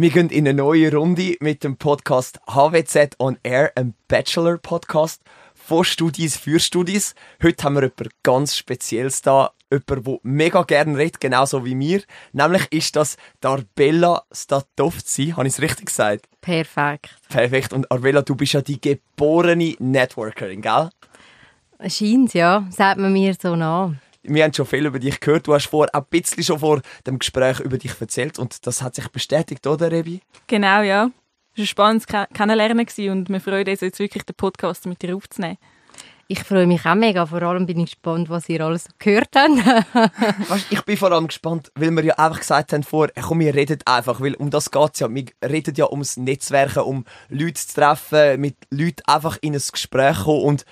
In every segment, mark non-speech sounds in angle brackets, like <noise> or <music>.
Wir gehen in eine neue Runde mit dem Podcast HWZ on Air, ein Bachelor-Podcast von Studis für Studis. Heute haben wir jemanden ganz Spezielles da. Jemand, der mega gerne redet, genauso wie mir. Nämlich ist das Arbella Statovci. Habe ich es richtig gesagt? Perfekt. Perfekt. Und Arbella, du bist ja die geborene Networkerin, gell? Scheint ja. Sagt man mir so nach wir haben schon viel über dich gehört. Du hast vor ein bisschen schon vor dem Gespräch über dich erzählt und das hat sich bestätigt, oder Rebi? Genau, ja. Es war ein spannendes Kennenlernen und wir freuen uns jetzt wirklich, den Podcast mit dir aufzunehmen. Ich freue mich auch mega. Vor allem bin ich gespannt, was ihr alles gehört habt. <laughs> ich bin vor allem gespannt, weil wir ja einfach gesagt haben vor, komm, wir reden einfach, weil um das geht es ja. Wir reden ja ums Netzwerken, um Leute zu treffen, mit Leuten einfach in ein Gespräch kommen und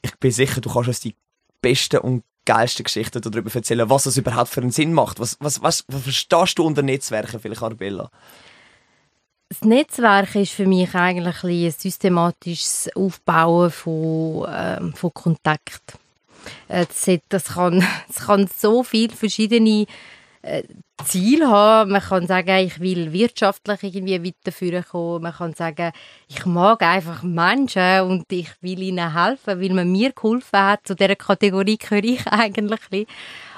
ich bin sicher, du kannst uns die besten und geilste Geschichten darüber erzählen, was das überhaupt für einen Sinn macht. Was, was, was, was verstehst du unter Netzwerken, vielleicht Arbella? Das Netzwerk ist für mich eigentlich ein, systematisches Aufbauen von, äh, von Kontakt. Äh, das, kann, <laughs> das kann so viele verschiedene Ziel haben. Man kann sagen, ich will wirtschaftlich irgendwie weiterführen kommen. Man kann sagen, ich mag einfach Menschen und ich will ihnen helfen, weil man mir geholfen hat. Zu dieser Kategorie gehöre ich eigentlich.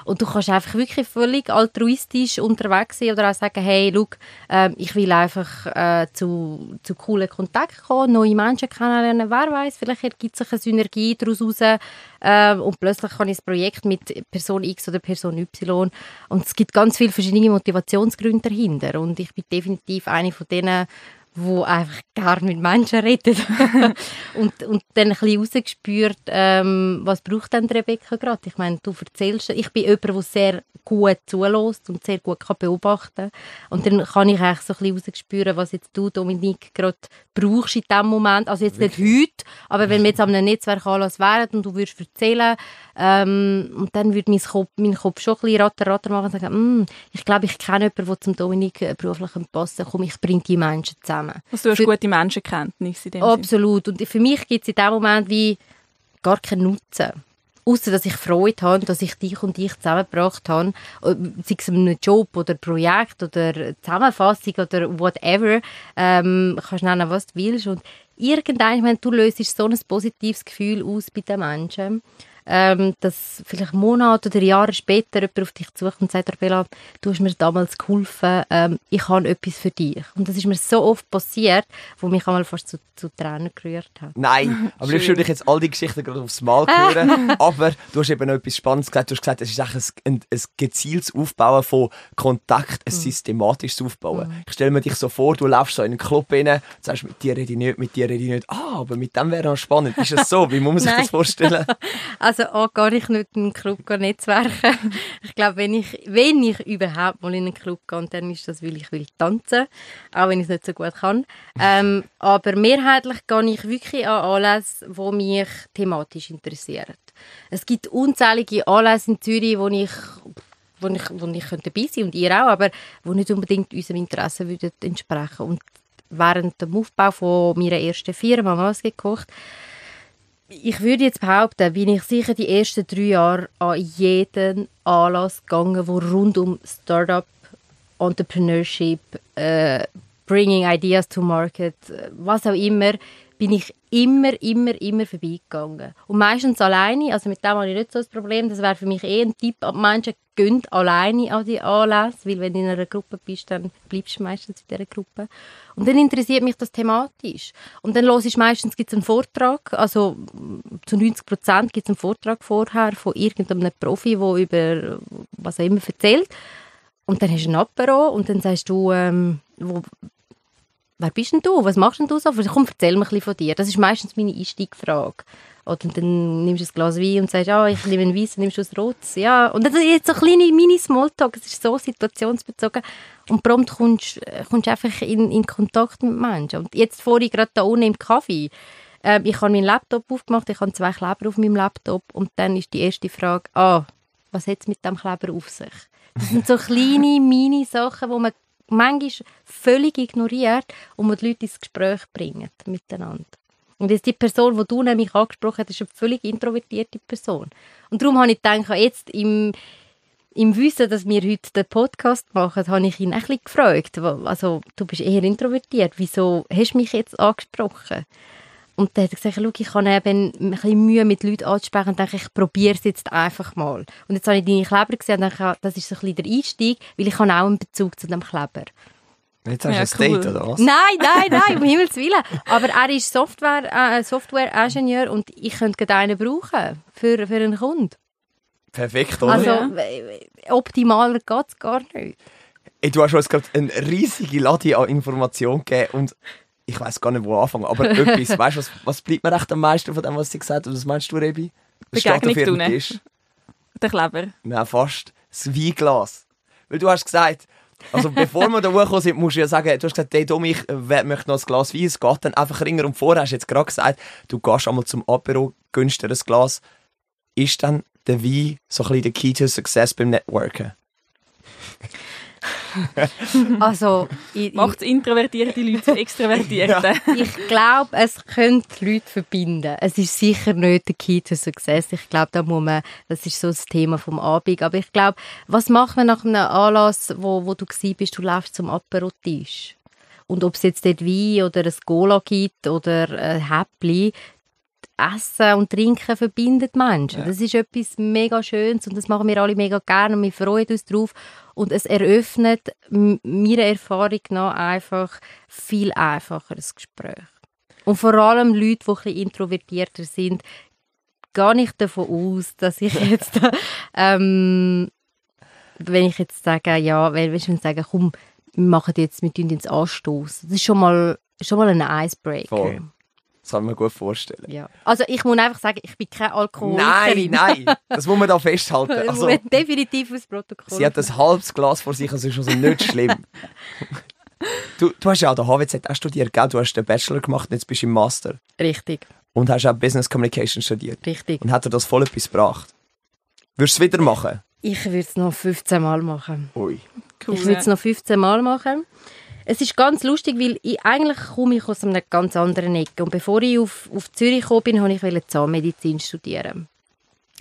Und du kannst einfach wirklich völlig altruistisch unterwegs sein oder auch sagen, hey, look, äh, ich will einfach äh, zu, zu coolen Kontakten kommen, neue Menschen kennenlernen. Wer weiß, vielleicht gibt sich eine Synergie daraus raus, äh, und plötzlich kann ich ein Projekt mit Person X oder Person Y und es gibt ganz viele verschiedene Motivationsgründe dahinter und ich bin definitiv eine von denen, wo einfach gar mit Menschen redet. <laughs> Und, und dann ein bisschen rausgespürt, ähm, was braucht denn Rebecca gerade? Ich meine, du erzählst, ich bin jemand, der sehr gut zulässt und sehr gut kann beobachten. Und dann kann ich eigentlich so ein bisschen rausgespüren, was jetzt du, Dominik, gerade brauchst in diesem Moment, also jetzt nicht heute, aber wenn wir jetzt an einem Netzwerkanlass wären und du würdest erzählen, ähm, und dann würde mein Kopf, mein Kopf schon ein bisschen ratter, ratter machen und sagen, mm, ich glaube, ich kenne jemanden, der zum Dominik äh, beruflich passen komm, ich bringe die Menschen zusammen. Also du hast für, gute Menschenkenntnis in dem Absolut. Sinn. Und für mich gibt es in dem Moment wie gar keinen Nutzen. Außer dass ich Freude habe, dass ich dich und dich zusammengebracht habe, sei es einem Job oder Projekt oder Zusammenfassung oder whatever, ähm, kannst nennen, was du willst. Und irgendwann, ich meine, du löst so ein positives Gefühl aus bei den Menschen ähm, dass vielleicht Monate oder Jahre später jemand auf dich zukommt und sagt, Bella, du hast mir damals geholfen, ähm, ich habe etwas für dich. Und das ist mir so oft passiert, wo mich einmal fast zu, zu Tränen gerührt hat. Nein, aber ich würde jetzt all die Geschichten gerade aufs Mal hören, <laughs> aber du hast eben noch etwas Spannendes gesagt, du hast gesagt, es ist eigentlich ein, ein gezieltes Aufbauen von Kontakt, ein mhm. systematisches Aufbauen. Mhm. Ich stelle mir dich so vor, du läufst so in einen Club rein, sagst, mit dir rede ich nicht, mit dir rede ich nicht, ah, aber mit dem wäre es spannend. Ist es so? Wie muss man sich das <laughs> vorstellen? also Also auch gar nicht in einen Club netzwerken. <laughs> ich glaube, wenn ich, wenn ich überhaupt mal in einen Club gehe, dann ist das, weil ich will tanzen, auch wenn ich es nicht so gut kann. Ähm, aber mehrheitlich gehe ich wirklich an Anlässe, die mich thematisch interessieren. Es gibt unzählige Anlässe in Zürich, wo ich wo ich, wo ich dabei sein und ihr auch, aber wo nicht unbedingt unserem Interesse würden entsprechen. Und während dem Aufbau von meiner ersten Firma, was gekocht, ich würde jetzt behaupten, bin ich sicher die ersten drei Jahre an jeden Anlass gegangen, wo rund um Startup, Entrepreneurship, äh, Bringing Ideas to Market, was auch immer, bin ich immer, immer, immer vorbeigegangen. Und meistens alleine, also mit dem habe ich nicht so ein Problem, das wäre für mich eh ein Tipp, Menschen gehen alleine an die Anlässe, weil wenn du in einer Gruppe bist, dann bleibst du meistens in dieser Gruppe. Und dann interessiert mich das thematisch. Und dann los ich meistens gibt's einen Vortrag, also zu 90 Prozent gibt es einen Vortrag vorher von irgendeinem Profi, der über was auch immer erzählt. Und dann hast du ein Apero und dann sagst du, ähm, wo, wer bist denn du? Was machst denn du so? Komm, erzähl mir ein bisschen von dir. Das ist meistens meine Einstiegsfrage. Oder dann nimmst du ein Glas Wein und sagst, ja, ich nehme ein Weiss, nimmst du ein Rotes. Ja. Und das ist jetzt so kleine Mini-Smalltalk, es ist so situationsbezogen. Und prompt kommst du einfach in, in Kontakt mit Menschen. Und jetzt vorhin gerade da unten im Kaffee, äh, ich habe meinen Laptop aufgemacht, ich habe zwei Kleber auf meinem Laptop und dann ist die erste Frage, ah, was hat es mit dem Kleber auf sich? Das sind so kleine Mini-Sachen, die man manchmal völlig ignoriert und man die Leute ins Gespräch bringt miteinander. Und jetzt die Person, die du nämlich angesprochen hast, ist eine völlig introvertierte Person. Und darum habe ich gedacht, jetzt im, im Wissen, dass wir heute den Podcast machen, habe ich ihn ein gefragt. Also, du bist eher introvertiert. Wieso hast du mich jetzt angesprochen? Und dann hat er gesagt, schau, ich habe eben ein bisschen Mühe mit Leuten anzusprechen und denke, ich probiere es jetzt einfach mal. Und jetzt habe ich deine Kleber gesehen und denke, das ist so ein bisschen der Einstieg, weil ich habe auch einen Bezug zu dem Kleber. Jetzt hast du Ja, ein cool. Date, oder was? Nein, nein, nein, <laughs> um Himmels Willen. Aber er ist Software, äh, Software-Ingenieur und ich könnte einen brauchen für, für einen Kunden. Perfekt, oder? Also, Ja. äh, optimaler geht es gar nicht. Ey, du hast uns gerade eine riesige Lade an Informationen gegeben und ich weiß gar nicht, wo anfangen. Aber etwas, <laughs> weißt du, was, was bleibt mir echt am meisten von dem, was sie gesagt hat? Was meinst du, Rebi? Was steht auf ihrem tun. Tisch? <laughs> Der Kleber. Nein, fast. Das Weinglas. Weil du hast gesagt, also bevor wir da hochgekommen sind, musst du ja sagen, du hast gesagt, hey Domi, ich möchte noch ein Glas Wein. Es geht dann einfach ringer und vorher hast du jetzt gerade gesagt, du gehst einmal zum Apero, gönnst dir ein Glas. Ist dann der Wein so ein bisschen der Key to Success beim Networken? <laughs> Also, Macht introvertierte Leute zu Extrovertierten. ich glaube, es könnte Leute verbinden. Es ist sicher nicht der Key to Success. Ich glaube, da muss man, das ist so das Thema vom Abend. Aber ich glaube, was macht man nach einem Anlass, wo, wo du bist, du läufst zum Aperotisch? Und ob es jetzt dort Wein oder ein Cola gibt oder ein Häppli, Essen und Trinken verbindet Menschen. Das ist etwas mega Schönes und das machen wir alle mega gerne und wir freuen uns drauf. Und es eröffnet meiner Erfahrung nach einfach viel einfacheres Gespräch. Und vor allem Leute, die ein bisschen introvertierter sind, gar nicht davon aus, dass ich <laughs> jetzt, ähm, wenn ich jetzt sage, ja, wenn wenn ich sage, komm, wir machen jetzt, wir tun ins Anstoß. Das ist schon mal, schon mal ein Icebreaker. Voll. Das kann man mir gut vorstellen. Ja. Also ich muss einfach sagen, ich bin Nein, Alkoholikerin. nein, das muss man da festhalten. Das <laughs> Also, muss <laughs> definitiv aufs Protokoll. sie hat ein halbes Glas vor sich, also ist also nicht schlimm. <laughs> Du, du hast ja auch den HWZ auch studiert, gell? Du hast den Bachelor gemacht und jetzt bist du im Master. Richtig, Und hast auch Business Communication studiert. richtig. Und hat dir das voll etwas gebracht? Würdest du es wieder machen? Ich würde es noch 15 Mal machen. Ui. Cool, ich würde es noch 15 Mal machen. Es ist ganz lustig, weil ich, eigentlich komme ich aus einer ganz anderen Ecke. Und bevor ich auf, auf Zürich gekommen bin, wollte ich Zahnmedizin studieren.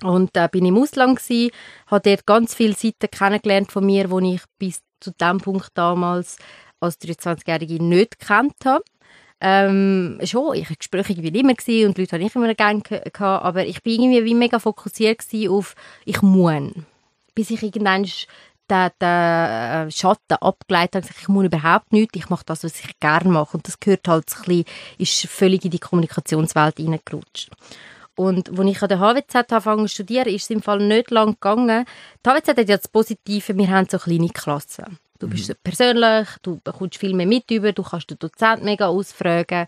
Und da bin ich im Ausland, gsi, habe dort ganz viele Seiten kennengelernt von mir, die ich bis zu dem Punkt damals als 23-Jährige nicht gekannt habe. Ähm, schon, ich war Gespräche irgendwie immer und die Leute habe ich immer gerne ge- gehabt, aber ich bin irgendwie wie mega fokussiert auf «ich muss». Bis ich irgendwann den, den äh, Schatten abgeleitet und gesagt, ich muss überhaupt nichts, ich mache das, was ich gerne mache. Und das gehört halt so ein bisschen, ist völlig in die Kommunikationswelt reingerutscht. Und als ich an der HWZ angefangen zu studieren, ist es im Fall nicht lang gegangen. Die HWZ hat ja das Positive, wir haben so kleine Klassen. Du bist so persönlich, du bekommst viel mehr mit über, du kannst den Dozent mega ausfragen.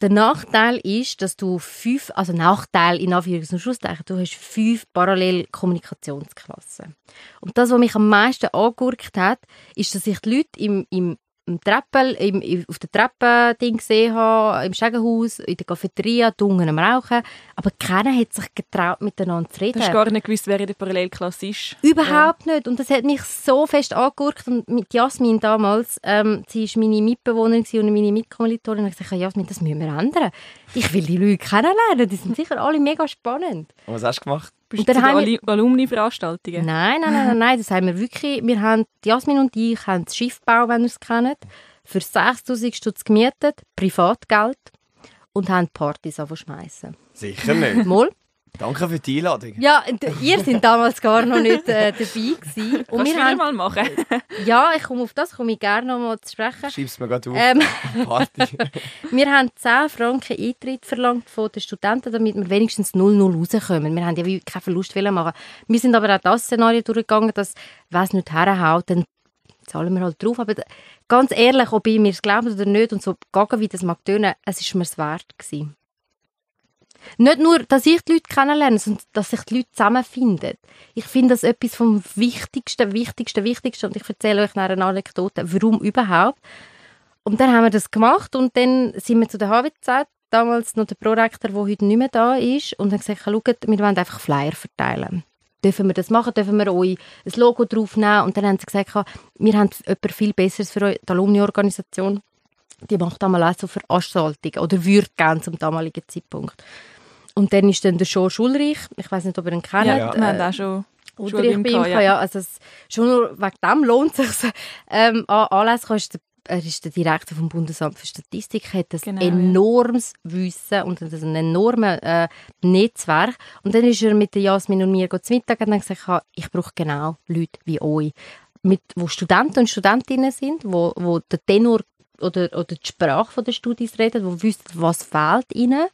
Der Nachteil ist, dass du fünf, also Nachteil in Anführungs- und Schlusszeichen, du hast fünf parallel Kommunikationsklassen. Und das, was mich am meisten angegurkt hat, ist, dass ich die Leute im, im, im Treppel, im, auf der Treppe Ding gesehen habe, im Stegenhaus, in der Cafeteria, drunten am Rauchen, aber keiner hat sich getraut, miteinander zu reden. Du hast gar nicht gewusst, wer in der Parallelklasse ist. Überhaupt nicht. Und das hat mich so fest angegurkt. Und mit Jasmin damals, ähm, sie war meine Mitbewohnerin und meine Mitkommilitonin, und ich gesagt, Jasmin, das müssen wir ändern. Ich will die Leute kennenlernen. Die sind sicher alle mega spannend. Und was hast du gemacht? Bist Und du dann haben wir- Alumni-Veranstaltungen? Nein, nein, nein, nein, nein, das haben wir wirklich. Wir haben, die Jasmin und ich haben das Schiffbau, wenn ihr es kennt, für 6000 Stutz gemietet, Privatgeld, und haben Partys schmeißen. Sicher nicht. Mal. Danke für die Einladung. Ja, ihr sind damals gar noch nicht äh, dabei gewesen. Und Kannst du wir haben, mal machen? <laughs> ja, ich komme auf das komme ich gerne noch mal zu sprechen. Schreib's mir gerade auf. Ähm, <laughs> Party. <laughs> wir haben 10 Franken Eintritt verlangt von den Studenten, damit wir wenigstens 0-0 rauskommen. Wir haben ja wie keinen Verlust machen. Wir sind aber auch das Szenario durchgegangen, dass, wenn es nicht herhaut, dann zahlen wir halt drauf. Aber ganz ehrlich, ob ich mir es glaubt oder nicht und so gaga wie das mag tönen, es ist mir es wert gewesen. Nicht nur, dass ich die Leute kennenlerne, sondern dass sich die Leute zusammenfinden. Ich finde das etwas vom Wichtigsten, Wichtigsten, Wichtigsten. Und ich erzähle euch nach einer Anekdote, warum überhaupt. Und dann haben wir das gemacht und dann sind wir zu der HWZ, damals noch der Prorektor, der heute nicht mehr da ist, und haben gesagt, schaut, wir wollen einfach Flyer verteilen. Dürfen wir das machen? Dürfen wir euch ein Logo draufnehmen? Und dann haben sie gesagt, wir haben etwas viel Besseres für euch, die Alumni-Organisation. Die macht einmal auch so Veranstaltungen oder würde gerne zum damaligen Zeitpunkt. Und dann ist dann der Show Schulreich, ich weiß nicht, ob ihr ihn kennt. Ja, Ja. wir haben auch schon Oder ich bin ja. ja. Also es, schon nur wegen dem lohnt es sich, ähm, an Anlässe ist der, er ist der Direktor vom Bundesamt für Statistik, hat ein Genau, ja. enormes Wissen und ein enormes äh, Netzwerk. Und dann ist er mit der Jasmin und mir zu Mittag und hat gesagt, ich brauche genau Leute wie euch, mit, wo Studenten und Studentinnen sind, wo, wo der Tenor oder, oder die Sprache der Studis reden, wo wissen, was fehlt ihnen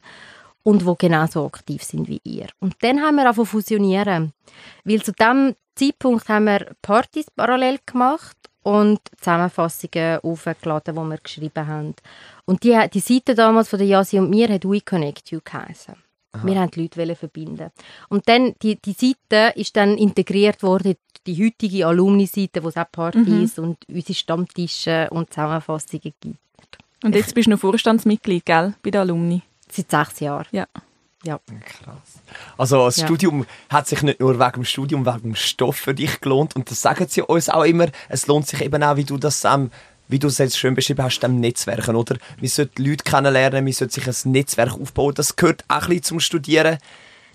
und wo genauso aktiv sind wie ihr. Und dann haben wir angefangen fusionieren. Weil zu dem Zeitpunkt haben wir Partys parallel gemacht und Zusammenfassungen aufgeladen, die wir geschrieben haben. Und die, die Seite damals von der Yasi und mir hat We Connect You geheißen. Wir wollten die Leute verbinden. Und dann, die, die Seite ist dann integriert worden in die heutige Alumni-Seite, wo es auch Partys und unsere Stammtische und Zusammenfassungen gibt. Und jetzt bist du noch Vorstandsmitglied, gell? Bei der Alumni. Seit sechs Jahren. Ja. Ja. Krass. Also das Ja. Studium hat sich nicht nur wegen dem Studium, wegen dem Stoff für dich gelohnt und das sagen sie uns auch immer. Es lohnt sich eben auch, wie du das ähm, wie du es jetzt schön beschrieben hast, dem Netzwerken, oder? Man sollte Leute kennenlernen, man sollte sich ein Netzwerk aufbauen. Das gehört auch ein bisschen zum Studieren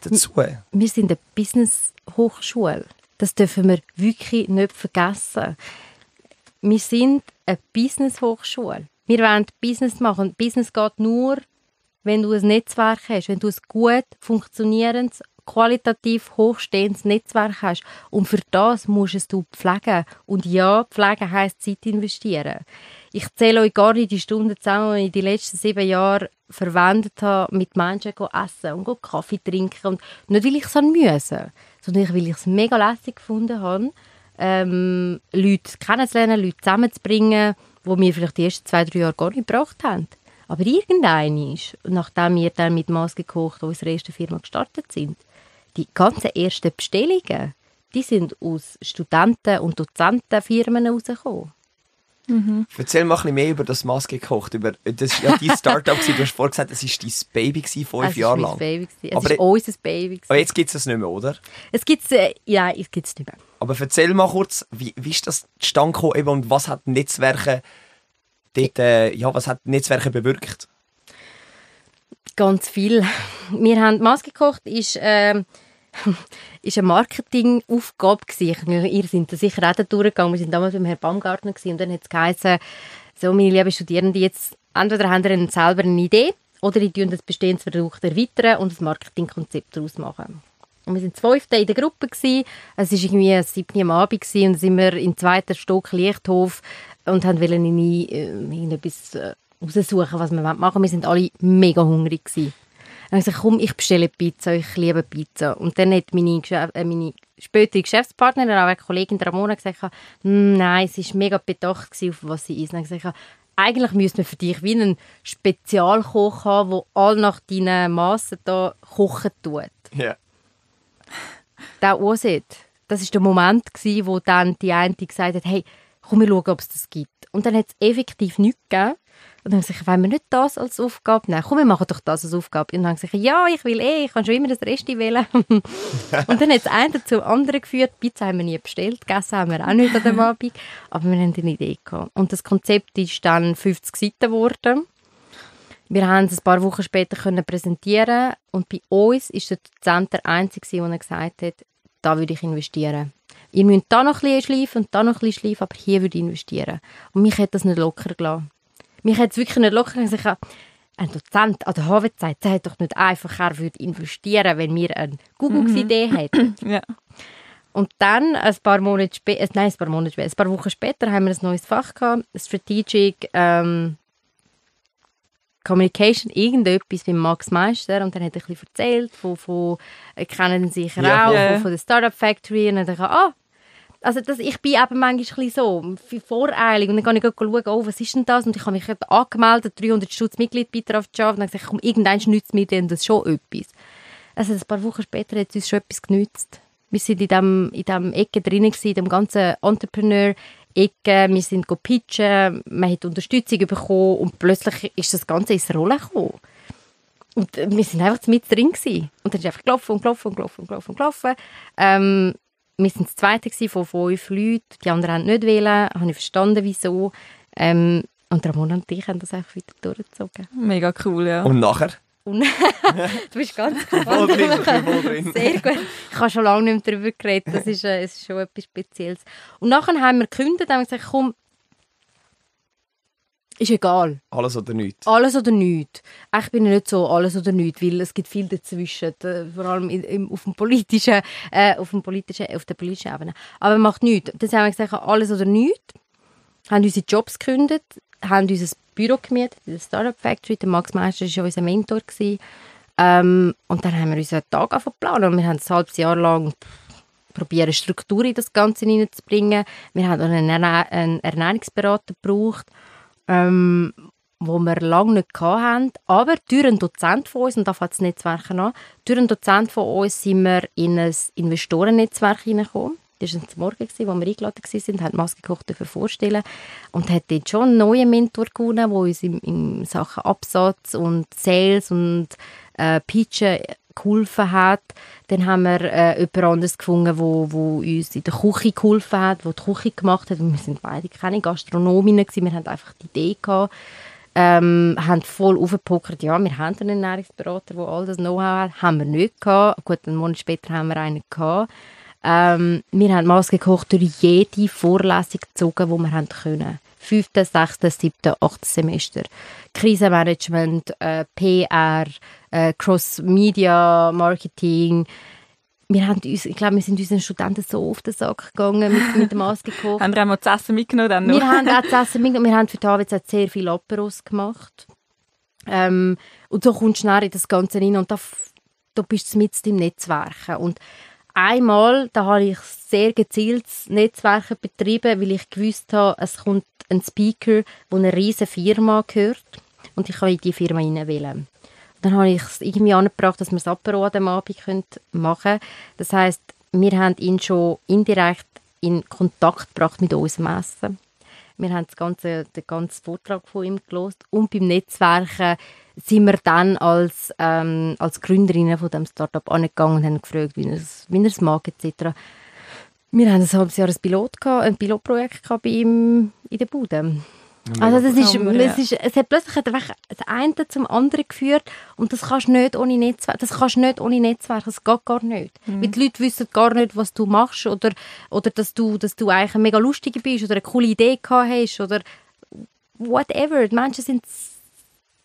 dazu. wir sind eine Business-Hochschule. Das dürfen wir wirklich nicht vergessen. Wir sind eine Business-Hochschule. Wir wollen Business machen. Business geht nur, wenn du ein Netzwerk hast, wenn du ein gut funktionierendes, qualitativ hochstehendes Netzwerk hast. Und für das musst du pflegen. Und ja, pflegen heisst Zeit investieren. Ich zähle euch gar nicht die Stunden zusammen, die ich die letzten sieben Jahre verwendet habe, mit Menschen zu essen und Kaffee trinken. Und nicht, weil ich es müssen, sondern weil ich es mega lässig gefunden habe, ähm, Leute kennenzulernen, Leute zusammenzubringen, die mir vielleicht die ersten zwei, drei Jahre gar nicht gebracht haben. Aber irgendein ist, nachdem wir dann mit Maske gekocht unsere erste Firma gestartet sind, die ganzen ersten Bestellungen, die sind aus Studenten- und Dozentenfirmen rausgekommen. Erzähl mal ein bisschen mehr über das Maske gekocht. Über, das war ja dein Startup. du hast vorhin gesagt, es war dein Baby gewesen, fünf Es Jahre war mein lang. Baby. Es Aber- war unser Baby. gewesen. Aber jetzt gibt es das nicht mehr, oder? Es gibt äh, ja, es gibt's nicht mehr. Aber erzähl mal kurz, wie, wie ist das zustande gekommen eben, und was hat Netzwerke dort, äh, ja, was hat Netzwerke bewirkt? Ganz viel. Wir haben Maske gekocht, ist, ähm, <laughs> ist eine Marketingaufgabe ihr sind da sicher auch durchgegangen. Wir sind damals beim Herrn Baumgartner und dann hat es geheißen, so meine lieben Studierenden, jetzt entweder haben ihr selber eine Idee oder ihr tun das bestehendes Produkt erweitern und ein Marketingkonzept daraus machen. Und wir sind zwölfte in der Gruppe gewesen. Es war irgendwie siebte am Abend gewesen, und sind wir im zweiten Stock Lichthof und haben wollen in, äh, irgendetwas äh, raussuchen, was wir machen wollen. Wir sind alle mega hungrig gewesen. Dann habe ich gesagt, komm, ich bestelle Pizza, ich liebe Pizza. Und dann hat meine, Geschäf äh, meine spätere Geschäftspartnerin, auch eine Kollegin Ramona, gesagt, «Hm, nein, sie war mega bedacht gewesen, auf was sie isst. Dann habe ich gesagt, eigentlich müsste man für dich wie einen Spezialkoch haben, der all nach deinen Massen da kochen tut Ja. der Oset, das ist der Moment gsi, wo dann die eine gesagt hat, hey, komm, wir schauen, ob es das gibt. Und dann hat es effektiv nichts gegeben. Und dann habe ich gesagt, wollen wir nicht das als Aufgabe nehmen? Komm, wir machen doch das als Aufgabe. Und dann habe ich gesagt, ja, ich will eh, ich kann schon immer das Reste wählen. <laughs> und dann hat es einen zum anderen geführt. Pizza haben wir nie bestellt, gegessen haben wir auch nicht an dem <laughs> Abend. Aber wir haben eine Idee gehabt. Und das Konzept ist dann 50 Seiten geworden. Wir haben es ein paar Wochen später können präsentieren und bei uns ist der Dozent der Einzige, der gesagt hat, da würde ich investieren. Ihr müsst da noch ein bisschen schleifen und da noch ein bisschen schleifen, aber hier würde ich investieren. Und mich hat das nicht locker gelassen. Mich hat es wirklich nicht locker gelassen. Ich habe ein Dozent an der HW sagt, hat doch nicht einfach, er würde investieren, wenn wir eine Google-Idee hätten. <clears throat> Ja. Und dann, ein paar Monate später, nein, ein paar Monate später, ein paar Wochen später, haben wir ein neues Fach gehabt, Strategic ähm, Communication, irgendetwas mit Max Meister. Und dann hat er ein bisschen erzählt, von, von äh, kennen Sie sicher Ja. auch, Ja. von, von der Startup Factory. Und dann dachte ich, ah, also das, ich bin eben manchmal so, voreilig. Und dann kann ich schauen, oh, was ist denn das? Und ich habe mich angemeldet, 300 Stutz Mitgliedbeitrag Java. Und dann gesagt, irgendwann nützt mir denn das schon etwas. Also ein paar Wochen später hat es uns schon etwas genützt. Wir sind in dem, in dem Ecke gewesen, in dem ganzen Entrepreneur-Ecke. Wir sind pitchen, man hat Unterstützung bekommen und plötzlich ist das Ganze ins Rollen gekommen. Und äh, wir sind einfach mit drin gewesen. Und dann ist einfach gelaufen und gelaufen und gelaufen und gelaufen und gelaufen. Ähm, wir sind das Zweite von fünf Leuten. Die anderen haben nicht wählen. Habe ich verstanden, wieso. Ähm, und Ramona und ich haben das einfach weiter durchgezogen. Mega cool, ja. Und nachher? Und <laughs> du bist ganz <laughs> Voll drin, ich bin voll drin. <laughs> Sehr gut. Ich habe schon lange nicht mehr darüber geredet. Das ist, äh, es ist schon etwas Spezielles. Und nachher haben wir gekündigt und haben gesagt, komm, ist egal. Alles oder nichts. Alles oder nichts. Ich bin nicht so alles oder nichts, weil es gibt viel dazwischen, vor allem in, im, auf, dem politischen, äh, auf, dem politischen, auf der politischen Ebene. Aber macht nichts. Dann haben wir gesagt, alles oder nichts. Haben unsere Jobs gekündigt, haben unser Büro gemietet, in der Startup Factory. Der Max Meister war schon unser Mentor. Gewesen. Ähm, und dann haben wir unseren Tag angefangen und wir haben ein halbes Jahr lang probieren, Struktur in das Ganze hineinzubringen. Wir haben einen Ernährungsberater gebraucht ähm, wo wir lange nicht hatten. Aber durch einen Dozent von uns, und da fängt das Netzwerk an, durch einen Dozent von uns sind wir in ein Investorennetzwerk hineingekommen. Das war am Morgen, wo wir eingeladen waren, haben Maske gekocht vorstellen und hat dort schon einen neuen Mentor gewonnen, der uns in, in Sachen Absatz und Sales und äh, Pitchen geholfen hat. Dann haben wir äh, jemand anderes gefunden, wo, wo uns in der Küche geholfen hat, wo die Küche gemacht hat. Und wir sind beide keine Gastronominnen gewesen. Wir hatten einfach die Idee gehabt, ähm, haben voll aufgepokert, ja, wir haben einen Ernährungsberater, der all das Know-how hat. Haben wir nicht gehabt. Gut, einen Monat später haben wir einen gehabt. Ähm, wir haben Maske gekocht durch jede Vorlesung gezogen, die wir haben können. Fünfte, sechste, siebte, achte Semester. Krisenmanagement, äh, PR, äh, Cross-Media-Marketing. Wir haben uns, ich glaube, wir sind unseren Studenten so auf den Sack gegangen mit, mit der Maske <laughs> gekocht. Haben wir auch mal zu essen mitgenommen? Dann noch? Wir haben auch zu essen mitgenommen. Wir haben für die HWZ sehr viel Aperos gemacht. Ähm, und so kommst du schnell in das Ganze rein und da, da bist du mit im Netzwerken. Und einmal, da habe ich sehr gezieltes Netzwerken betrieben, weil ich gewusst habe, es kommt ein Speaker, der eine riesige Firma gehört und ich kann in diese Firma hineinwählen. Dann habe ich es irgendwie angebracht, dass wir das Apero an dem Abend machen können. Das heisst, wir haben ihn schon indirekt in Kontakt gebracht mit unserem Essen. Wir haben das ganze, den ganzen Vortrag von ihm gelesen und beim Netzwerken sind wir dann als, ähm, als Gründerinnen von dem Startup angegangen und haben gefragt, wie er es mag etc. Wir haben ein halbes Jahr ein, Pilot gehabt, ein Pilotprojekt gehabt bei ihm in der Bude. Also das ist, ja. es, ist, es hat plötzlich das eine zum anderen geführt und das kannst du nicht ohne Netzwerk, das kannst du nicht ohne Netzwerk, das geht gar nicht. Weil die Leute wissen gar nicht, was du machst oder, oder dass, du, dass du eigentlich ein mega lustiger bist oder eine coole Idee gehabt hast oder whatever. Die Menschen sind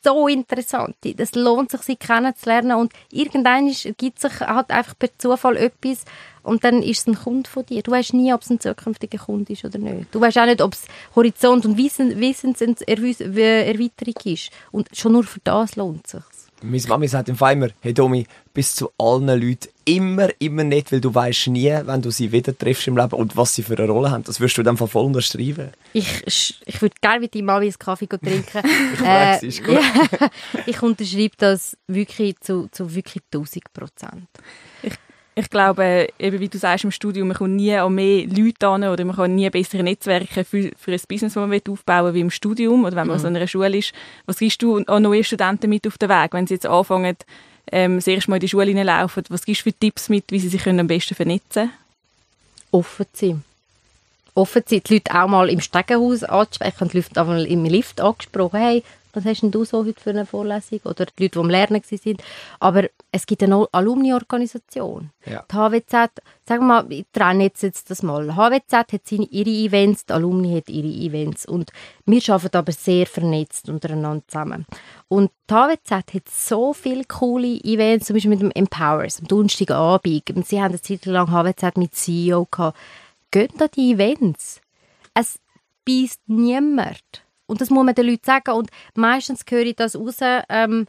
so interessant. Das lohnt sich, sie kennenzulernen und irgendwann gibt sich halt einfach per Zufall etwas und dann ist es ein Kunde von dir. Du weißt nie, ob es ein zukünftiger Kunde ist oder nicht. Du weißt auch nicht, ob es Horizont- und Wissen, Wissenserweiterung ist. Und schon nur für das lohnt es sich. Meine Mami sagt im immer, hey Domi, bis zu allen Leuten immer, immer nicht, weil du weißt nie, wenn du sie wieder triffst im Leben und was sie für eine Rolle haben. Das wirst du dann voll unterschreiben. Ich, ich würde gerne mit deinem Mami einen Kaffee trinken. <laughs> Ich weiß, ist gut. ja, <laughs> ich unterschreibe das wirklich zu, zu wirklich 1000 Prozent. Ich glaube, eben wie du sagst, im Studium, man kommt nie an mehr Leute an oder man kann nie bessere Netzwerke für, für ein Business, das man will, aufbauen wie im Studium oder wenn man Mhm. an so einer Schule ist. Was gibst du an neue Studenten mit auf den Weg, wenn sie jetzt anfangen, ähm, das erste Mal in die Schule hineinlaufen? Was gibst du für Tipps mit, wie sie sich können am besten vernetzen können? Offen sein. Offen sein, die Leute auch mal im Stegenhaus anzusprechen. Ich die Leute auch mal im Lift angesprochen. Hey, was hast denn du so heute für eine Vorlesung? Oder die Leute, die am Lernen waren. Aber es gibt eine Alumni-Organisation. Ja. Die HWZ, sagen wir mal, ich trenne jetzt, jetzt das mal. Die HWZ hat seine, ihre Events, die Alumni hat ihre Events. Und wir arbeiten aber sehr vernetzt untereinander zusammen. Und die HWZ hat so viele coole Events, zum Beispiel mit dem Empowers, am Donnerstagabend. Sie haben eine Zeit lang HWZ mit CEO gehabt. Geht an die Events. Es beißt niemand. Und das muss man den Leuten sagen. Und meistens höre ich das raus, ähm,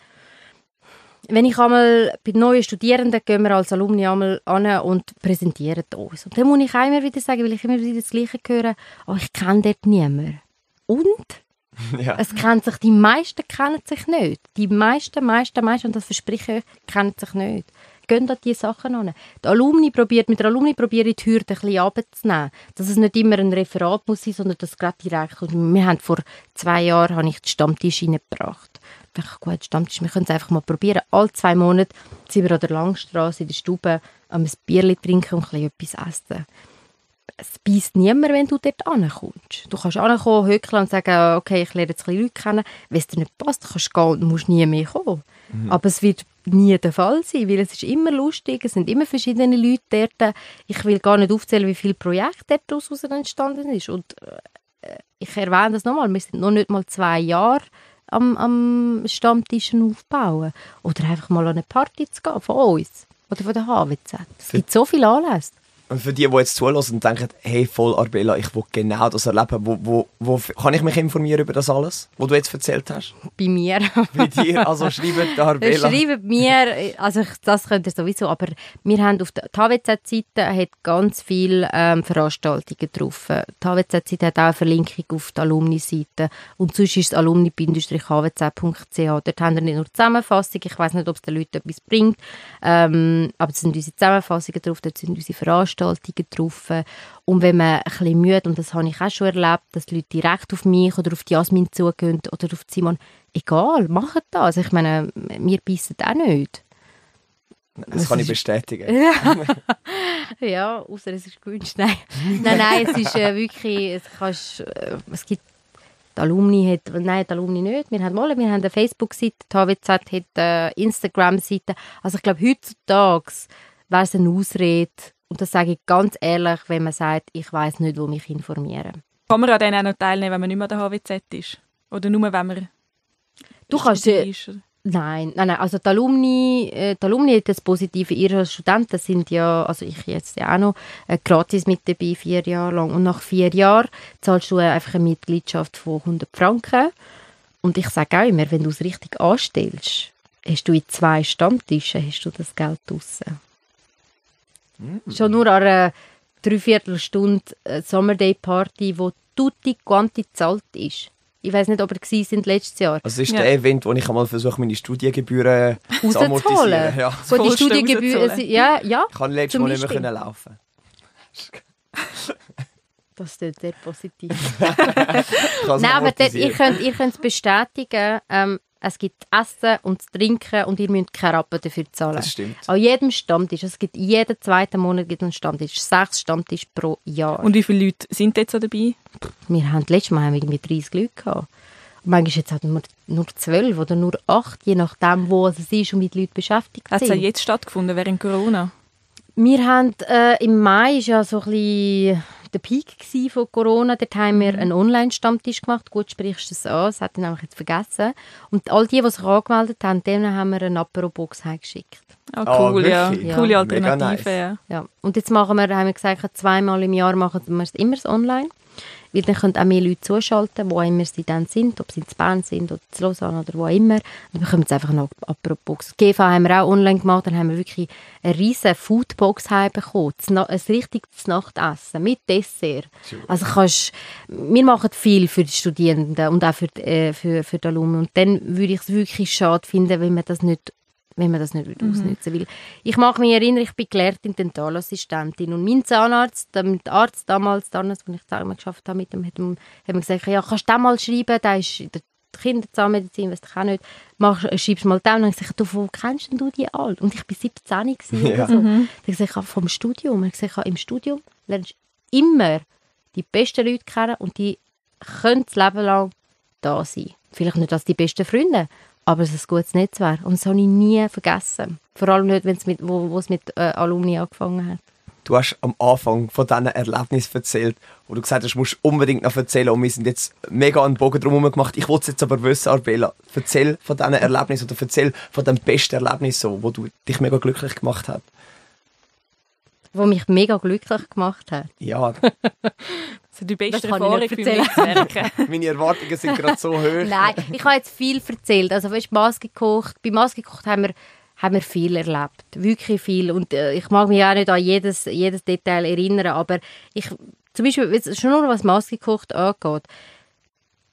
wenn ich einmal bei neuen Studierenden gehen wir als Alumni einmal an und präsentieren uns. Und dann muss ich immer wieder sagen, weil ich immer wieder das Gleiche höre, oh, ich kenne dort niemanden. Und? <laughs> Ja. Es kennt sich, die meisten kennen sich nicht. Die meisten, meisten, meisten, und das verspreche ich euch, kennen sich nicht. Gehen an diese Sachen an. Die Alumni probiert, mit der Alumni probiere ich die Hürde ein bisschen runterzunehmen. Dass es nicht immer ein Referat muss sein, sondern dass es gerade direkt kommt. Wir haben vor zwei Jahren habe ich den Stammtisch reingebracht. Ich dachte, gut, Stammtisch, wir können es einfach mal probieren. Alle zwei Monate sind wir an der Langstrasse in der Stube am ein Bierchen trinken und ein bisschen etwas essen es beißt niemand, wenn du dort ankommst. Du kannst ankommen, hückeln und sagen, okay, ich lerne jetzt ein Leute kennen. Wenn es dir nicht passt, kannst du gehen und musst nie mehr kommen. Mhm. Aber es wird nie der Fall sein, weil es ist immer lustig, es sind immer verschiedene Leute dort. Ich will gar nicht aufzählen, wie viele Projekte daraus entstanden ist. Und äh, ich erwähne das nochmal, wir sind noch nicht mal zwei Jahre am, am Stammtischen aufbauen. Oder einfach mal an eine Party zu gehen von uns. Oder von der HWZ. Es gibt so viele Anlässe. Und für die, die jetzt zulassen und denken, hey, voll Arbella, ich will genau das erleben, wo, wo, wo kann ich mich informieren über das alles, was du jetzt erzählt hast? Bei mir. Bei dir, also <laughs> schreibt Arbella. Schreibt mir, also das könnt ihr sowieso, aber wir haben auf der HWZ-Seite ganz viele ähm, Veranstaltungen drauf. Die HWZ-Seite hat auch eine Verlinkung auf die Alumni-Seite und sonst ist es alumni-hwz.ch. Dort haben wir nicht nur Zusammenfassungen, ich weiß nicht, ob es den Leuten etwas bringt, ähm, aber es sind unsere Zusammenfassungen drauf, dort sind unsere Veranstaltungen Veranstaltungen getroffen. Und wenn man ein bisschen müde, und das habe ich auch schon erlebt, dass die Leute direkt auf mich oder auf die Jasmin zugehen oder auf Simon, egal, macht das. Ich meine, wir beißen auch nicht. Das, das kann ich bestätigen. <laughs> ja, außer es ist gewünscht. Nein, nein, nein es ist äh, wirklich, es, kannst, äh, es gibt die Alumni hat, nein, die Alumni nicht. Wir haben wir haben eine Facebook-Seite, die HWZ hat eine Instagram-Seite. Also ich glaube, heutzutage wäre es eine Ausrede, und das sage ich ganz ehrlich, wenn man sagt, ich weiß nicht, wo mich informieren. Kann man an denen auch noch teilnehmen, wenn man nicht mehr der HWZ ist? Oder nur, wenn man Du kannst... Äh, nein, nein, nein, also die Alumni, äh, die Alumni hat das Positive, ihre Studenten sind ja, also ich jetzt ja auch noch, äh, gratis mit dabei, vier Jahre lang. Und nach vier Jahren zahlst du einfach eine Mitgliedschaft von 100 Franken. Und ich sage auch immer, wenn du es richtig anstellst, hast du in zwei Stammtischen hast du das Geld draussen. Mm. Schon nur an einer Dreiviertelstunde äh, Summerday Party, wo tutti quanti zahlt ist. Ich weiß nicht, ob ihr sind letztes Jahr. Also das ist ja. der Event, wo ich einmal versuche, meine Studiengebühren zu amortisieren. Ja. Wo die <laughs> Studiengebühren ja, ja. Ich kann letztes Mal nicht mehr laufen. <laughs> Das ist sehr positiv. <laughs> Nein, aber dort, ihr könnt es bestätigen. Ähm, es gibt Essen und Trinken und ihr müsst keine Rappen dafür zahlen. Das stimmt. An jedem Stammtisch, es gibt jeden zweiten Monat gibt einen Stammtisch, sechs Stammtisch pro Jahr. Und wie viele Leute sind jetzt so dabei? Wir haben letztes Mal haben wir irgendwie 30 Leute gehabt. Und manchmal jetzt halt nur, nur 12 oder nur 8, je nachdem, wo es ist und wie die Leute beschäftigt Hat sind. Hat es jetzt stattgefunden, während Corona? Wir haben, äh, im Mai ist ja so ein bisschen der Peak von Corona. Dort haben wir mhm. einen Online-Stammtisch gemacht. Gut, sprichst du das an. Das hatte ich nämlich jetzt vergessen. Und all die, die sich angemeldet haben, denen haben wir eine Apero-Box heimgeschickt. Oh, cool, oh, ja. ja. Coole Alternative, nice. ja. ja. Und jetzt machen wir, haben wir gesagt, zweimal im Jahr machen wir es immer online. Weil dann können auch mehr Leute zuschalten, wo immer sie dann sind, ob sie in Bern sind oder in Lausanne oder wo immer. Dann bekommen sie einfach noch apropos. GV haben wir auch online gemacht, dann haben wir wirklich eine riesige Foodbox heimbekommen. Ein richtiges Nachtessen mit Dessert. Also kannst, wir machen viel für die Studierenden und auch für die, äh, für, für die Alumni. Und dann würde ich es wirklich schade finden, wenn man das nicht wenn man das nicht mhm. ausnutzen will. Ich mag mich erinnern, ich bin gelehrte Dentalassistentin und mein Zahnarzt, der Arzt damals, damals als ich zusammen geschafft habe mit ihm, hat, mir gesagt, ja, kannst du den mal schreiben, der ist in der Kinderzahnmedizin, weiß ich auch nicht, Mach, schreibst mal den. Und dann habe ich gesagt, du, wo kennst du die alt? Und ich war 17 gewesen, <laughs> ja. so. Mhm. Dann habe ich gesagt, vom Studium. Ich habe gesagt, im Studium lernst du immer die besten Leute kennen und die können das Leben lang da sein. Vielleicht nicht als die besten Freunde, aber es ein gutes Netzwerk. Und das habe ich nie vergessen. Vor allem nicht, wenn es mit, wo, wo es mit äh, Alumni angefangen hat. Du hast am Anfang von diesen Erlebnissen erzählt, wo du gesagt hast, du musst unbedingt noch erzählen. Und wir sind jetzt mega an den Bogen drum gemacht. Ich wollte es jetzt aber wissen, Arbella. Erzähl von diesen Erlebnissen oder erzähl von dem besten Erlebnis, so, wo du dich mega glücklich gemacht hast. Wo mich mega glücklich gemacht hat? Ja. <laughs> So die beste Erfahrung beim Netzwerken. <laughs> <laughs> Meine Erwartungen sind gerade so hoch. Nein, ich habe jetzt viel erzählt. Also weißt, Maske gekocht. Bei Maske gekocht haben wir, haben wir viel erlebt. Wirklich viel. Und äh, ich mag mich auch nicht an jedes, jedes Detail erinnern, aber ich, zum Beispiel, schon nur was Maske gekocht angeht,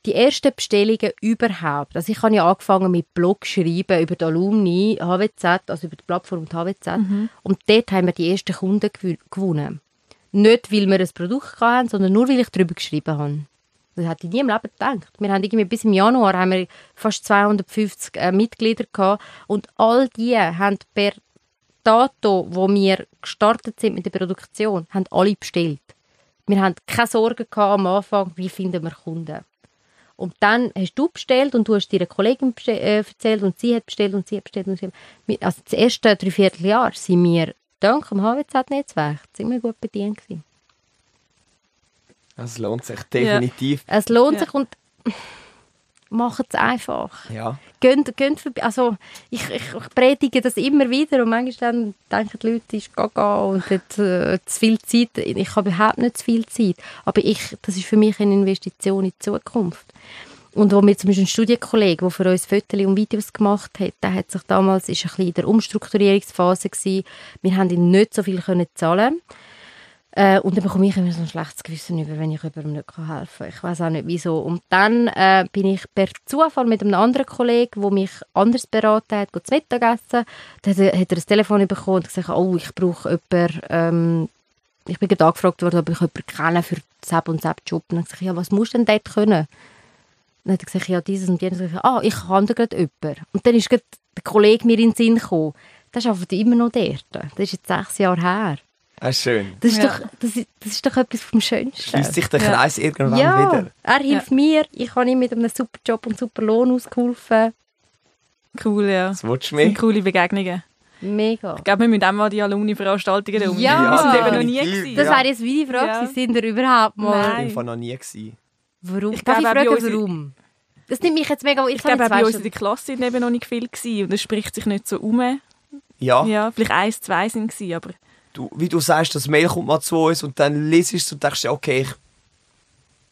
die ersten Bestellungen überhaupt. Also ich habe ja angefangen mit Blog schreiben über die Alumni HWZ, also über die Plattform HWZ. Mhm. Und dort haben wir die ersten Kunden gewonnen. Nicht, weil wir ein Produkt hatten, sondern nur, weil ich darüber geschrieben habe. Das hätte ich nie im Leben gedacht. Wir haben irgendwie bis im Januar haben wir fast 250 äh, Mitglieder gehabt und all die haben per Dato, wo wir gestartet sind mit der Produktion, haben alle bestellt. Wir hatten keine Sorgen gehabt am Anfang, wie finden wir Kunden. Und dann hast du bestellt und du hast deiner Kollegin äh, erzählt und sie hat bestellt und sie hat bestellt. Und sie hat, also das erste Dreivierteljahr sind wir dank dem HWZ-Netzwerk ziemlich gut bedient gewesen. Es lohnt sich definitiv. Es lohnt Ja. sich und macht es einfach. Ja. Geht, geht vorbei. Also, ich, ich, ich predige das immer wieder und manchmal dann denken die Leute, ist gaga und hat äh, zu viel Zeit. Ich habe überhaupt nicht zu viel Zeit. Aber ich, das ist für mich eine Investition in die Zukunft. Und wo mir zum Beispiel ein Studienkollege, der für uns Fotos und Videos gemacht hat, der hat sich damals, ist ein bisschen in der Umstrukturierungsphase gewesen. Wir haben ihm nicht so viel können zahlen äh, und dann bekomme ich immer so ein schlechtes Gewissen über, wenn ich jemandem nicht helfen kann. Ich weiß auch nicht, wieso. Und dann äh, bin ich per Zufall mit einem anderen Kollegen, der mich anders beraten hat, zu Mittagessen. Dann hat er ein Telefon bekommen und gesagt, oh, ich brauche jemanden, ähm, ich bin gerade angefragt worden, ob ich jemanden kenne für Sepp und Sepp Job. Und dann habe ich gesagt, ja, was musst du denn dort können? Dann hat er gesagt, ja, dieses und jenes. Und ah, ich kann da gerade jemanden. Und dann ist der Kollege mir in den Sinn gekommen. Der arbeitet immer noch dort. Das ist jetzt sechs Jahre her. Das ist schön. Das ist, Ja. doch, das, ist, das ist doch etwas vom Schönsten. Schließt sich der Ja. Kreis irgendwann ja, wieder. er hilft mir. Ich habe ihm mit einem super Job und super Lohn ausgeholfen. Cool, ja. Das du Das sind coole Begegnungen. Mega. Ich glaube, wir müssen auch mal die Alumni-Veranstaltungen um. Ja. Wir sind eben noch nie gewesen. Das Ja. wäre jetzt meine Frage. Ja. Sind ihr überhaupt mal? Ich Nein. bin von noch nie gewesen. Warum? Ich Darf ich glaube, auch bei fragen, warum? Das nimmt mich jetzt mega... Ich glaube, auch bei uns in der Klasse sind eben noch nicht viele gewesen und es spricht sich nicht so um. Ja, Ja, vielleicht eins, zwei sind gewesen, aber du, wie du sagst, das Mail kommt mal zu uns und dann liest du es und denkst, ja, okay, ich,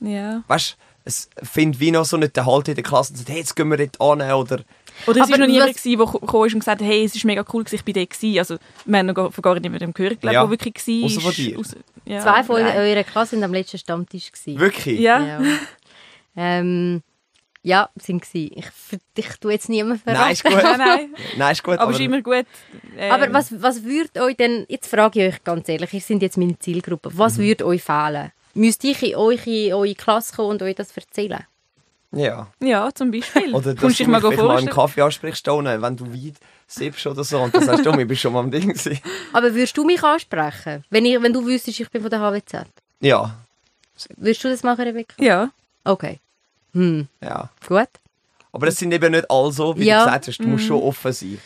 ja. weißt, es findet wie noch so nicht der Halt in der Klasse und sagt, hey, jetzt gehen wir dort an oder Oder es war noch niemand, der ko- gekommen ist und gesagt hat, hey, es ist mega cool, ich bin dort. Gewesen. Also, wir haben noch gar- von gar niemandem gehört, glaube ich, Ja. der wirklich war. Ausser von dir. Aus- ja, Zwei von nein. eurer Klasse sind am letzten Stammtisch. Gewesen. wirklich? Ja. Ja. ähm, ja, sind sie. Ich, ich tue jetzt niemanden verraten. Nein, ist gut. <laughs> Nein, nein. Nein, ist gut. Aber es ist immer gut. ähm, Aber was, was würde euch denn, jetzt frage ich euch ganz ehrlich, ihr seid jetzt meine Zielgruppe, was Mhm. würde euch fehlen? Müsst ich in euch in eure Klasse kommen und euch das erzählen? Ja. Ja, zum Beispiel. Oder dass Kommst du dich mal mal im? Kaffee ansprichst, Stone, wenn du Wein sippst oder so. Und das sagst du, ich bin schon mal am Ding gewesen. Aber würdest du mich ansprechen? Wenn, ich, wenn du wüsstest, ich bin von der HWZ. Ja, Würdest du das machen, Rebecca? Ja. Okay. Hm, ja. gut. Aber es sind eben nicht alle so, wie Ja. du gesagt hast. Du musst schon offen sein.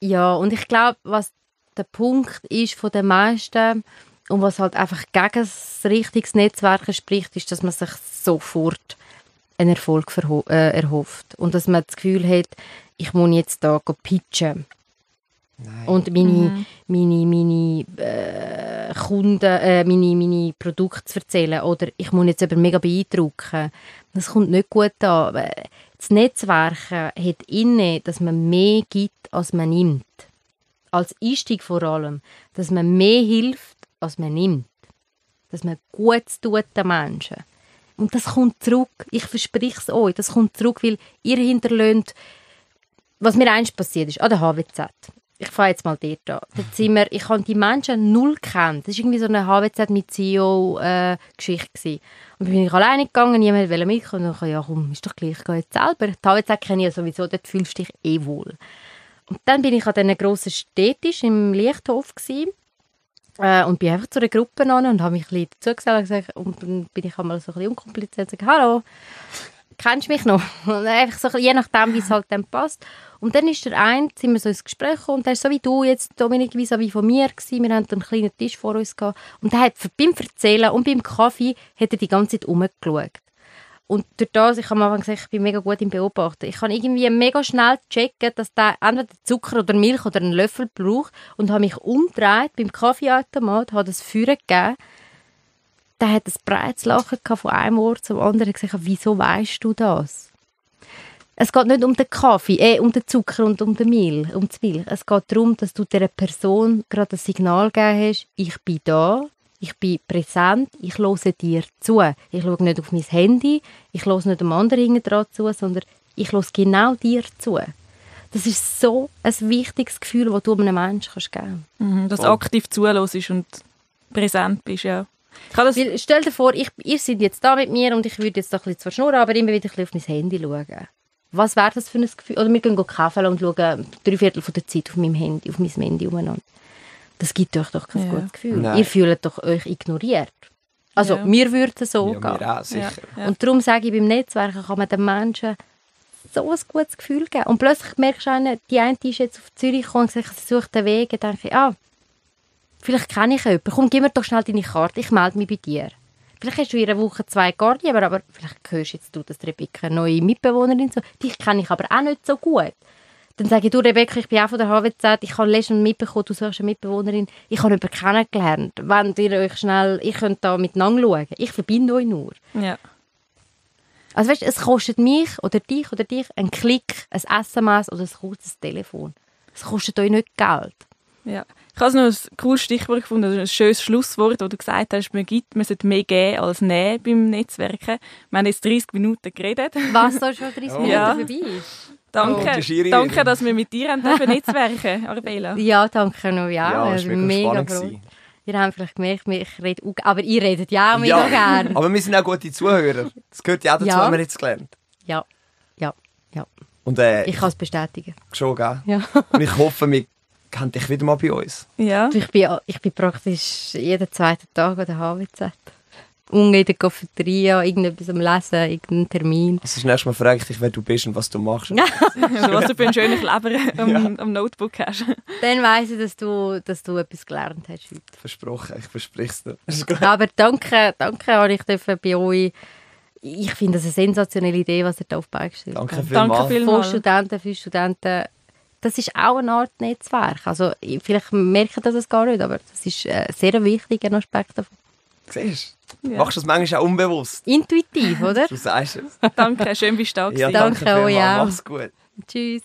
Ja, und ich glaube, was der Punkt ist von den meisten und was halt einfach gegen das richtiges Netzwerken spricht, ist, dass man sich sofort einen Erfolg äh, erhofft. Und dass man das Gefühl hat, ich muss jetzt da pitchen. Nein. Und meine, meine, meine äh, Kunden, äh, meine, meine Produkte zu erzählen. Oder ich muss jetzt aber mega beeindrucken. Das kommt nicht gut an. Das Netzwerken hat inne, dass man mehr gibt, als man nimmt. Als Einstieg vor allem. Dass man mehr hilft, als man nimmt. Dass man Gutes tut den Menschen. Und das kommt zurück. Ich verspreche es euch. Das kommt zurück, weil ihr hinterlöhnt was mir einst passiert ist, an der HWZ. Ich fange jetzt mal dort an. Dort sind wir, ich habe die Menschen null kennt. Das war irgendwie so eine HWZ mit CEO-Geschichte. und dann bin ich alleine gegangen, niemand wollte mitkommen. Und ich dachte, ja komm, ist doch gleich, ich gehe jetzt selber. Die HWZ kenne ich ja sowieso, dort fühlst du dich eh wohl. Und dann bin ich an diesen grossen Städtisch im Lichthof gewesen, äh, und bin einfach zu einer Gruppe und habe mich ein bisschen dazugesellt und gesagt, und dann bin ich einmal so ein bisschen unkompliziert und gesagt, hallo, kennst du mich noch? <laughs> Und einfach so, je nachdem, wie es halt dann passt. Und dann ist der eine, sind wir so ins Gespräch gekommen, und der ist so wie du jetzt, Dominik, vis wie von mir gewesen. Wir hatten einen kleinen Tisch vor uns gehabt. Und der hat beim Erzählen und beim Kaffee hat er die ganze Zeit rumgeschaut. Und durch das, ich habe am Anfang gesagt, ich bin mega gut im Beobachten. Ich kann irgendwie mega schnell checken, dass der entweder Zucker oder Milch oder einen Löffel braucht und habe mich umgedreht beim Kaffeeautomat, habe das Feuer gegeben. Der hat ein breites Lachen von einem Ohr zum anderen. Ich gesagt, wieso weißt du das? Es geht nicht um den Kaffee, äh, um den Zucker und um den Milch, um die Milch. Es geht darum, dass du dieser Person gerade ein Signal gegeben hast, ich bin da, ich bin präsent, ich höre dir zu. Ich schaue nicht auf mein Handy, ich höre nicht dem anderen hinten dran zu, sondern ich höre genau dir zu. Das ist so ein wichtiges Gefühl, das du einem Menschen kannst geben Mhm, dass du aktiv zuhörst und präsent bist, ja. Das, Weil, stell dir vor, ich, ihr seid jetzt da mit mir und ich würde jetzt da ein bisschen zwar schnurren, aber immer wieder ein bisschen auf mein Handy schauen. Was wäre das für ein Gefühl? Oder wir gehen kaffee und schauen drei Viertel von der Zeit auf meinem Handy, auf meinem Handy umeinander. das gibt euch doch kein Ja. gutes Gefühl. Nein. Ihr fühlt doch euch ignoriert. Also, Ja. mir würde es so Ja, gehen. mir auch, sicher. Ja. Und darum sage ich, beim Netzwerken kann man den Menschen so ein gutes Gefühl geben. Und plötzlich merkst du, einen, die eine ist jetzt auf Zürich gekommen und gesagt, sie sucht den Weg. Dann denke ich, ah, vielleicht kenne ich jemanden. Komm, gib mir doch schnell deine Karte, ich melde mich bei dir. Vielleicht hast du in einer Woche zwei gar nicht, aber, aber vielleicht hörst jetzt du, dass Rebecca eine neue Mitbewohnerin so. Dich kenne ich aber auch nicht so gut. Dann sage ich, du Rebecca, ich bin auch von der HWZ, ich habe letztens mitbekommen, du suchst eine Mitbewohnerin, ich habe jemanden kennengelernt. Wenn ihr euch schnell, ich könnt da miteinander schauen. Ich verbinde euch nur. Ja. Also weißt, es kostet mich oder dich oder dich einen Klick, ein SMS oder ein kurzes Telefon. Es kostet euch nicht Geld. Ja. Ich habe noch ein cooles Stichwort gefunden, ein schönes Schlusswort, wo du gesagt hast, man, gibt, man sollte mehr geben als nehmen beim Netzwerken. Wir haben jetzt 30 Minuten geredet. Was soll schon 30 <laughs> Ja. Minuten Ja. vorbei? Danke, Oh, danke dass wir mit dir haben dürfen netzwerken <laughs> Arbela. Ja, danke noch. Ja, Ja, ich es war mega spannend. Ihr habt vielleicht gemerkt, ich rede auch, aber ihr redet ja auch mega gern. <laughs> aber wir sind auch gute Zuhörer. Das gehört ja auch dazu, Ja. haben wir jetzt gelernt. Ja, ja, ja. Und äh, Ich kann es bestätigen. schon, gell? Ja. Und ich hoffe, wir kennen dich wieder mal bei uns. Ja. Ich bin, ich bin praktisch jeden zweiten Tag an der HWZ. Unten in der Cafeteria, irgendetwas am Lesen, irgendeinen Termin. Also das nächste Mal frage ich dich, wer du bist und was du machst. Also, <laughs> was du für einen schönen Kleber am, am Notebook hast. Dann weiss ich, dass du, dass du etwas gelernt hast heute. Versprochen, ich versprich es dir. Ja, <laughs> aber danke, danke, habe ich dürfen bei euch. Ich finde das eine sensationelle Idee, was ihr da auf die Beine gestellt Danke habt. Danke vielmals. Von vielmals. Studenten für Studenten. Das ist auch eine Art Netzwerk. Also, ich- vielleicht merken das es gar nicht, aber das ist äh, ein sehr wichtiger Aspekt davon. Siehst du? Ja. Machst du das manchmal auch unbewusst? Intuitiv, oder? <laughs> Du sagst es. Danke, schön bist du da Ja. Danke danke euch auch. Mach's gut. Tschüss.